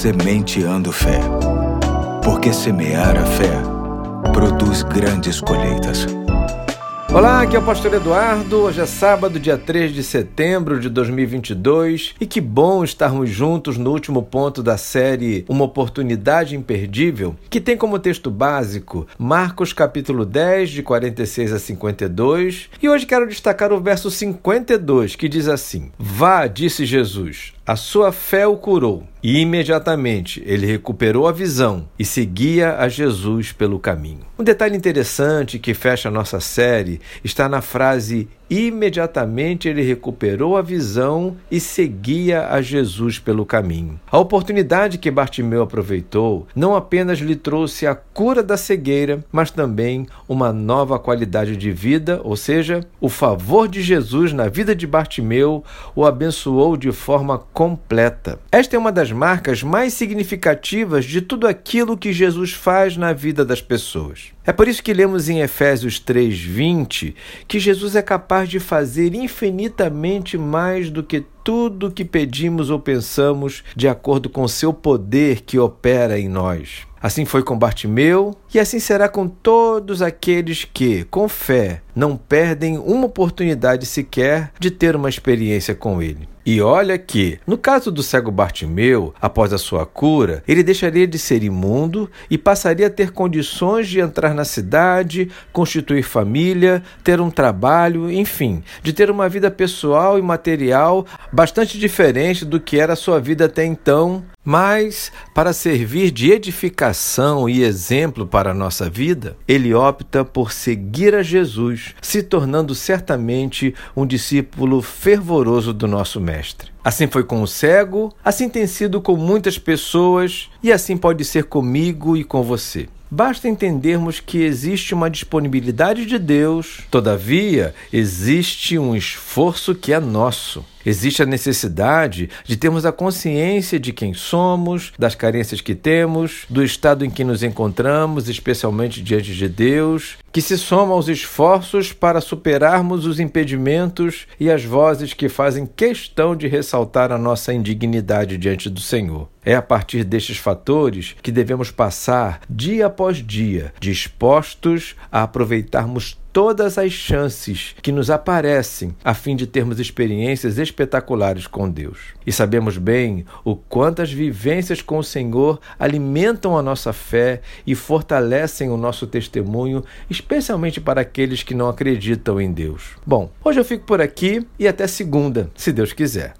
Sementeando Fé. Porque semear a fé produz grandes colheitas. Olá, aqui é o Pastor Eduardo. Hoje é sábado, dia 3 de setembro de 2022 e que bom estarmos juntos no último ponto da série Uma Oportunidade Imperdível, que tem como texto básico Marcos capítulo 10, de 46 a 52. E hoje quero destacar o verso 52, que diz assim: Vá, disse Jesus, a sua fé o curou. E imediatamente ele recuperou a visão e seguia a Jesus pelo caminho. Um detalhe interessante que fecha a nossa série está na frase imediatamente ele recuperou a visão e seguia a Jesus pelo caminho. A oportunidade que Bartimeu aproveitou não apenas lhe trouxe a cura da cegueira, mas também uma nova qualidade de vida, ou seja, o favor de Jesus na vida de Bartimeu o abençoou de forma completa. Esta é uma das marcas mais significativas de tudo aquilo que Jesus faz na vida das pessoas. É por isso que lemos em Efésios 3:20 que Jesus é capaz de fazer infinitamente mais do que tudo que pedimos ou pensamos, de acordo com seu poder que opera em nós. Assim foi com Bartimeu, e assim será com todos aqueles que, com fé, não perdem uma oportunidade sequer de ter uma experiência com ele. E olha que, no caso do cego Bartimeu, após a sua cura, ele deixaria de ser imundo e passaria a ter condições de entrar na cidade, constituir família, ter um trabalho, enfim, de ter uma vida pessoal e material bastante diferente do que era a sua vida até então, mas, para servir de edificação e exemplo para a nossa vida, ele opta por seguir a Jesus, se tornando certamente um discípulo fervoroso do nosso Mestre. Assim foi com o cego, assim tem sido com muitas pessoas e assim pode ser comigo e com você. Basta entendermos que existe uma disponibilidade de Deus, todavia, existe um esforço que é nosso. Existe a necessidade de termos a consciência de quem somos, das carências que temos, do estado em que nos encontramos, especialmente diante de Deus, que se soma aos esforços para superarmos os impedimentos e as vozes que fazem questão de ressaltar a nossa indignidade diante do Senhor. É a partir destes fatores que devemos passar dia após dia, dispostos a aproveitarmos todas as chances que nos aparecem a fim de termos experiências espetaculares com Deus. E sabemos bem o quanto as vivências com o Senhor alimentam a nossa fé e fortalecem o nosso testemunho, especialmente para aqueles que não acreditam em Deus. Bom, hoje eu fico por aqui e até segunda, se Deus quiser.